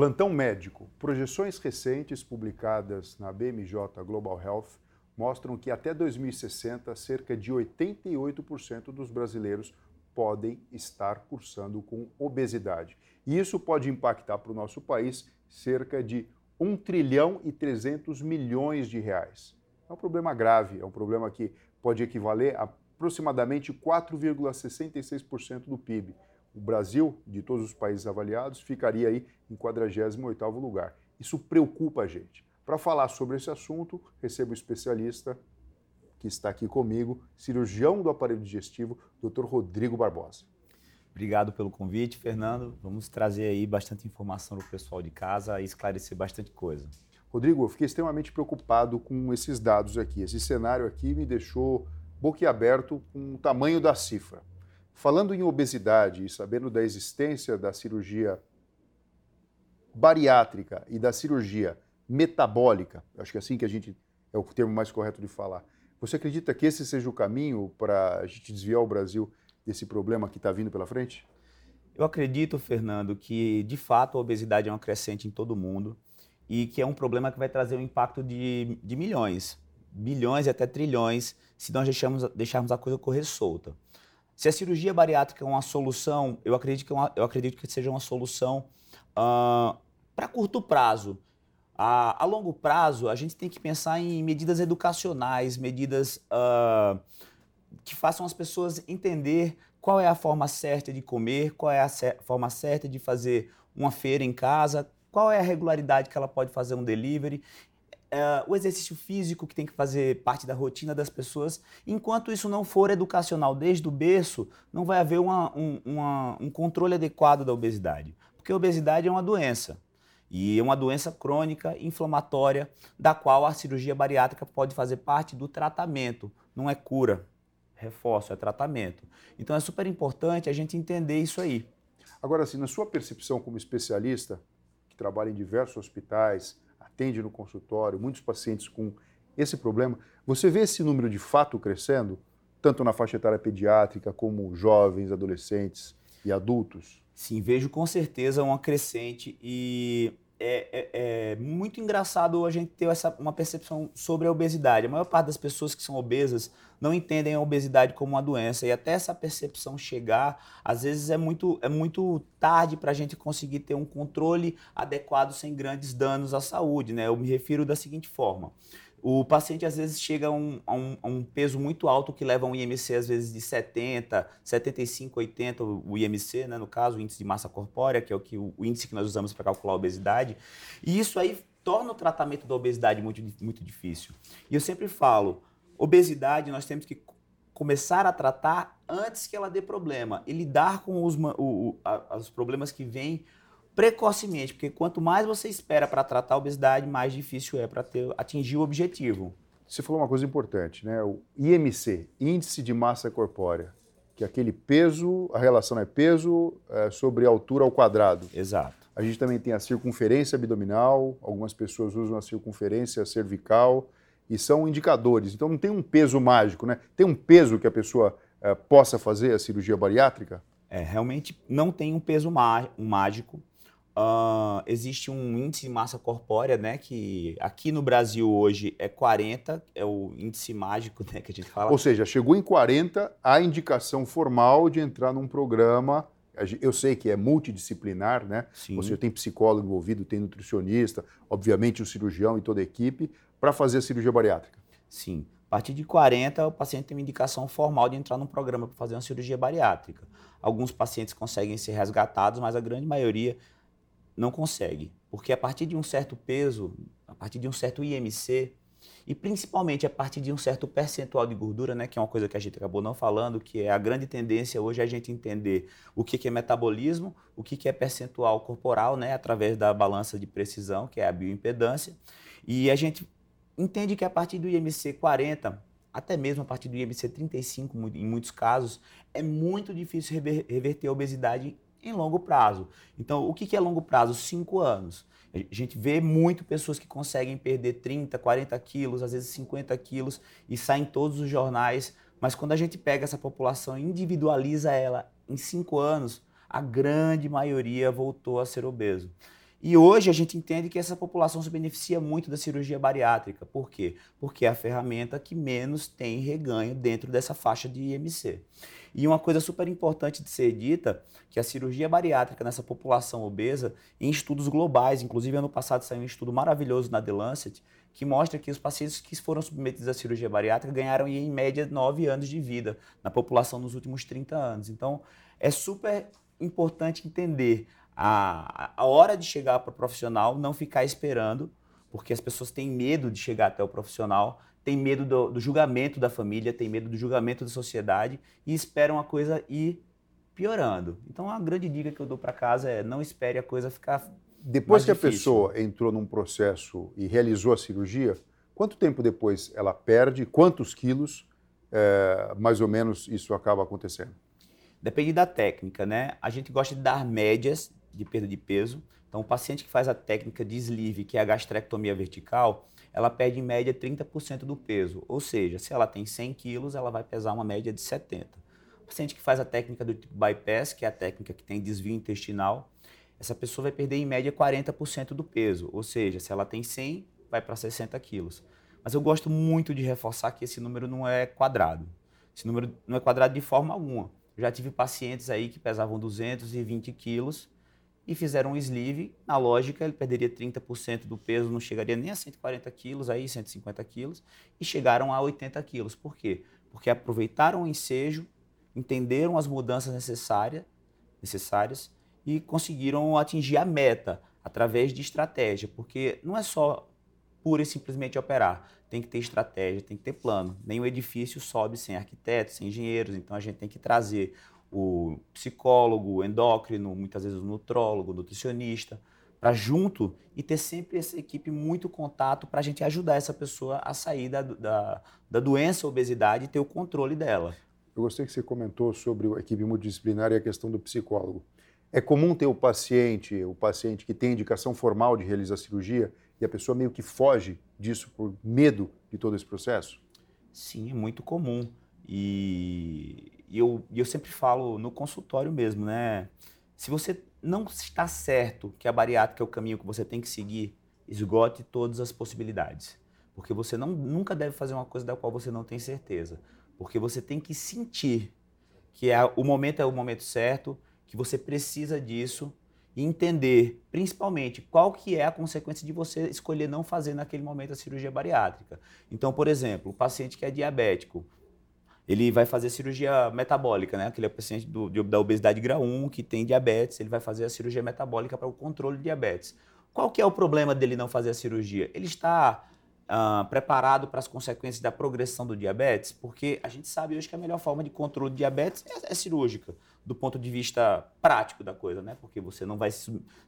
Plantão médico. Projeções recentes publicadas na BMJ Global Health mostram que até 2060, cerca de 88% dos brasileiros podem estar cursando com obesidade. E isso pode impactar para o nosso país cerca de 1 trilhão e 300 milhões de reais. É um problema grave, é um problema que pode equivaler a aproximadamente 4,66% do PIB. O Brasil, de todos os países avaliados, ficaria aí em 48º lugar. Isso preocupa a gente. Para falar sobre esse assunto, recebo um especialista que está aqui comigo, cirurgião do aparelho digestivo, Dr. Rodrigo Barbosa. Obrigado pelo convite, Fernando. Vamos trazer aí bastante informação para o pessoal de casa e esclarecer bastante coisa. Rodrigo, eu fiquei extremamente preocupado com esses dados aqui. Esse cenário aqui me deixou boquiaberto com o tamanho da cifra. Falando em obesidade e sabendo da existência da cirurgia bariátrica e da cirurgia metabólica, acho que é assim que a gente é o termo mais correto de falar. Você acredita que esse seja o caminho para a gente desviar o Brasil desse problema que está vindo pela frente? Eu acredito, Fernando, que de fato a obesidade é uma crescente em todo mundo e que é um problema que vai trazer um impacto de, de milhões, bilhões e até trilhões, se nós deixarmos, deixarmos a coisa correr solta. Se a cirurgia bariátrica é uma solução, eu acredito que, é uma, eu acredito que seja uma solução uh, para curto prazo. A, a, longo prazo, a gente tem que pensar em medidas educacionais, medidas uh, que façam as pessoas entender qual é a forma certa de comer, qual é a forma certa de fazer uma feira em casa, qual é a regularidade que ela pode fazer um delivery, é, o exercício físico que tem que fazer parte da rotina das pessoas. Enquanto isso não for educacional desde o berço, não vai haver uma, um, uma, um controle adequado da obesidade. Porque a obesidade é uma doença. E é uma doença crônica, inflamatória, da qual a cirurgia bariátrica pode fazer parte do tratamento, não é cura. Reforço, é tratamento. Então é super importante a gente entender isso aí. Agora, assim, na sua percepção como especialista, trabalha em diversos hospitais, atende no consultório, muitos pacientes com esse problema. Você vê esse número de fato crescendo, tanto na faixa etária pediátrica como jovens, adolescentes e adultos? Sim, vejo com certeza uma crescente e é, é, é, muito engraçado a gente ter essa, uma percepção sobre a obesidade. A maior parte das pessoas que são obesas não entendem a obesidade como uma doença e até essa percepção chegar, às vezes é muito, é muito tarde para a gente conseguir ter um controle adequado sem grandes danos à saúde. Né? Eu me refiro da seguinte forma. O paciente às vezes chega a um, a, um, a um, peso muito alto que leva a um IMC às vezes de 70, 75, 80, o IMC, né, no caso, o índice de massa corpórea, que é o, que, o índice que nós usamos para calcular a obesidade. E isso aí torna o tratamento da obesidade muito, muito difícil. E eu sempre falo, obesidade nós temos que começar a tratar antes que ela dê problema e lidar com os, o, o, a, os problemas que vêm precocemente, porque quanto mais você espera para tratar a obesidade, mais difícil é para atingir o objetivo. Você falou uma coisa importante, né? O IMC, Índice de Massa Corpórea, que é aquele peso, a relação é peso é, sobre altura ao quadrado. Exato. A gente também tem a circunferência abdominal, algumas pessoas usam a circunferência cervical e são indicadores. Então não tem um peso mágico, né? Tem um peso que a pessoa é, possa fazer a cirurgia bariátrica? É, realmente não tem um peso má mágico. Uh, existe um índice de massa corpórea, né, que aqui no Brasil hoje é 40, é o índice mágico né, que a gente fala. Ou seja, chegou em 40 a indicação formal de entrar num programa. Eu sei que é multidisciplinar, né? Sim. Você tem psicólogo envolvido, tem nutricionista, obviamente o cirurgião e toda a equipe, para fazer a cirurgia bariátrica. Sim. A partir de 40, o paciente tem uma indicação formal de entrar num programa para fazer uma cirurgia bariátrica. Alguns pacientes conseguem ser resgatados, mas a grande maioria não consegue. Porque a partir de um certo peso, a partir de um certo IMC, e principalmente a partir de um certo percentual de gordura, né, que é uma coisa que a gente acabou não falando, que é a grande tendência hoje é a gente entender o que, que é metabolismo, o que, que é percentual corporal, né, através da balança de precisão, que é a bioimpedância. E a gente entende que a partir do IMC 40, até mesmo a partir do IMC 35, em muitos casos, é muito difícil reverter a obesidade em longo prazo. Então, o que é longo prazo? Cinco anos. A gente vê muito pessoas que conseguem perder 30, 40 quilos, às vezes 50 quilos, e saem todos os jornais. Mas quando a gente pega essa população e individualiza ela em cinco anos, a grande maioria voltou a ser obeso. E hoje a gente entende que essa população se beneficia muito da cirurgia bariátrica. Por quê? Porque é a ferramenta que menos tem reganho dentro dessa faixa de IMC. E uma coisa super importante de ser dita, que a cirurgia bariátrica nessa população obesa, em estudos globais, inclusive ano passado saiu um estudo maravilhoso na The Lancet, que mostra que os pacientes que foram submetidos à cirurgia bariátrica ganharam em média 9 anos de vida na população nos últimos 30 anos. Então, é super importante entender a, a hora de chegar para o profissional, não ficar esperando, porque as pessoas têm medo de chegar até o profissional, têm medo do, do julgamento da família, têm medo do julgamento da sociedade e esperam a coisa ir piorando. Então, a grande dica que eu dou para casa é não espere a coisa ficar Depois que difícil. a pessoa entrou num processo e realizou a cirurgia, quanto tempo depois ela perde, quantos quilos, é, mais ou menos, isso acaba acontecendo? Depende da técnica, né? A gente gosta de dar médias de perda de peso. Então, o paciente que faz a técnica de sleeve, que é a gastrectomia vertical, ela perde em média 30% do peso. Ou seja, se ela tem 100 quilos, ela vai pesar uma média de 70. O paciente que faz a técnica do tipo bypass, que é a técnica que tem desvio intestinal, essa pessoa vai perder em média 40% do peso. Ou seja, se ela tem 100, vai para 60 quilos. Mas eu gosto muito de reforçar que esse número não é quadrado. Esse número não é quadrado de forma alguma. Eu já tive pacientes aí que pesavam 220 quilos e fizeram um sleeve. Na lógica, ele perderia 30% do peso, não chegaria nem a 140 quilos, aí 150 quilos, e chegaram a 80 quilos. Por quê? Porque aproveitaram o ensejo, entenderam as mudanças necessárias, necessárias e conseguiram atingir a meta através de estratégia, porque não é só pura e simplesmente operar. Tem que ter estratégia, tem que ter plano. Nenhum edifício sobe sem arquitetos, sem engenheiros, então a gente tem que trazer o psicólogo, o endócrino, muitas vezes o nutrólogo, o nutricionista, para junto e ter sempre essa equipe muito contato para a gente ajudar essa pessoa a sair da, da, da doença, obesidade e ter o controle dela. Eu gostei que você comentou sobre a equipe multidisciplinar e a questão do psicólogo. É comum ter o paciente, o paciente que tem indicação formal de realizar cirurgia e a pessoa meio que foge disso por medo de todo esse processo? Sim, é muito comum. E, e eu, eu sempre falo no consultório mesmo, né? Se você não está certo que a bariátrica é o caminho que você tem que seguir, esgote todas as possibilidades. Porque você não, nunca deve fazer uma coisa da qual você não tem certeza. Porque você tem que sentir que é, o momento é o momento certo, que você precisa disso e entender, principalmente, qual que é a consequência de você escolher não fazer naquele momento a cirurgia bariátrica. Então, por exemplo, o paciente que é diabético, ele vai fazer cirurgia metabólica, né? Aquele paciente do, da obesidade grau 1 que tem diabetes, ele vai fazer a cirurgia metabólica para o controle de diabetes. Qual que é o problema dele não fazer a cirurgia? Ele está uh, preparado para as consequências da progressão do diabetes? Porque a gente sabe hoje que a melhor forma de controle de diabetes é, é cirúrgica do ponto de vista prático da coisa, né? Porque você não vai,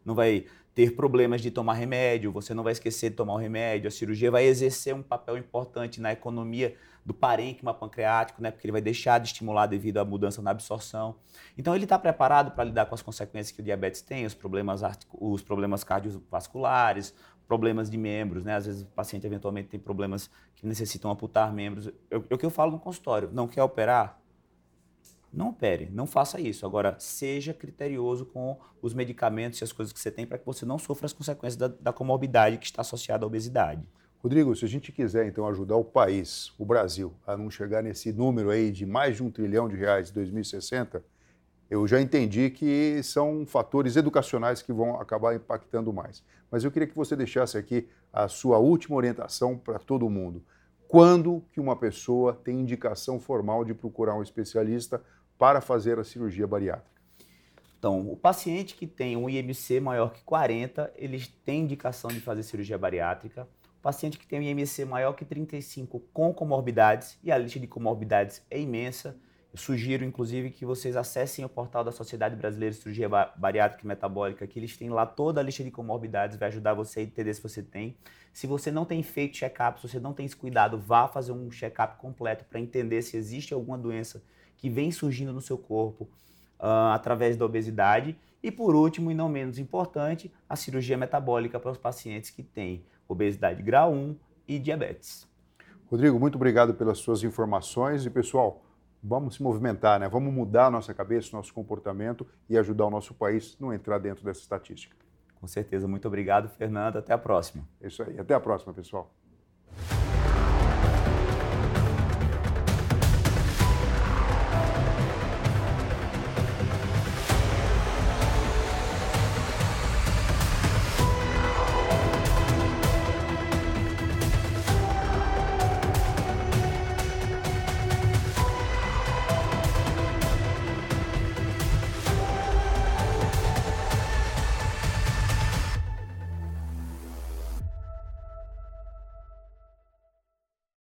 não vai ter problemas de tomar remédio, você não vai esquecer de tomar o remédio, a cirurgia vai exercer um papel importante na economia do parênquima pancreático, né? Porque ele vai deixar de estimular devido à mudança na absorção. Então ele está preparado para lidar com as consequências que o diabetes tem, os problemas, os problemas cardiovasculares, problemas de membros, né? Às vezes o paciente eventualmente tem problemas que necessitam amputar membros. É o que eu falo no consultório, não quer operar? não opere, não faça isso. Agora, seja criterioso com os medicamentos e as coisas que você tem para que você não sofra as consequências da, da comorbidade que está associada à obesidade. Rodrigo, se a gente quiser então ajudar o país, o Brasil, a não chegar nesse número aí de mais de um trilhão de reais em 2060, eu já entendi que são fatores educacionais que vão acabar impactando mais. Mas eu queria que você deixasse aqui a sua última orientação para todo mundo. Quando que uma pessoa tem indicação formal de procurar um especialista para fazer a cirurgia bariátrica? Então, o paciente que tem um IMC maior que 40, eles têm indicação de fazer cirurgia bariátrica. Paciente que tem um IMC maior que 35 com comorbidades, e a lista de comorbidades é imensa, eu sugiro, inclusive, que vocês acessem o portal da Sociedade Brasileira de Cirurgia Bariátrica e Metabólica, que eles têm lá toda a lista de comorbidades, vai ajudar você a entender se você tem. Se você não tem feito check-up, se você não tem esse cuidado, vá fazer um check-up completo para entender se existe alguma doença que vem surgindo no seu corpo uh, através da obesidade. E por último, e não menos importante, a cirurgia metabólica para os pacientes que têm obesidade grau 1 e diabetes. Rodrigo, muito obrigado pelas suas informações e pessoal, vamos se movimentar, né? Vamos mudar a nossa cabeça, nosso comportamento e ajudar o nosso país a não entrar dentro dessa estatística. Com certeza. Muito obrigado, Fernando. Até a próxima. É isso aí. Até a próxima, pessoal.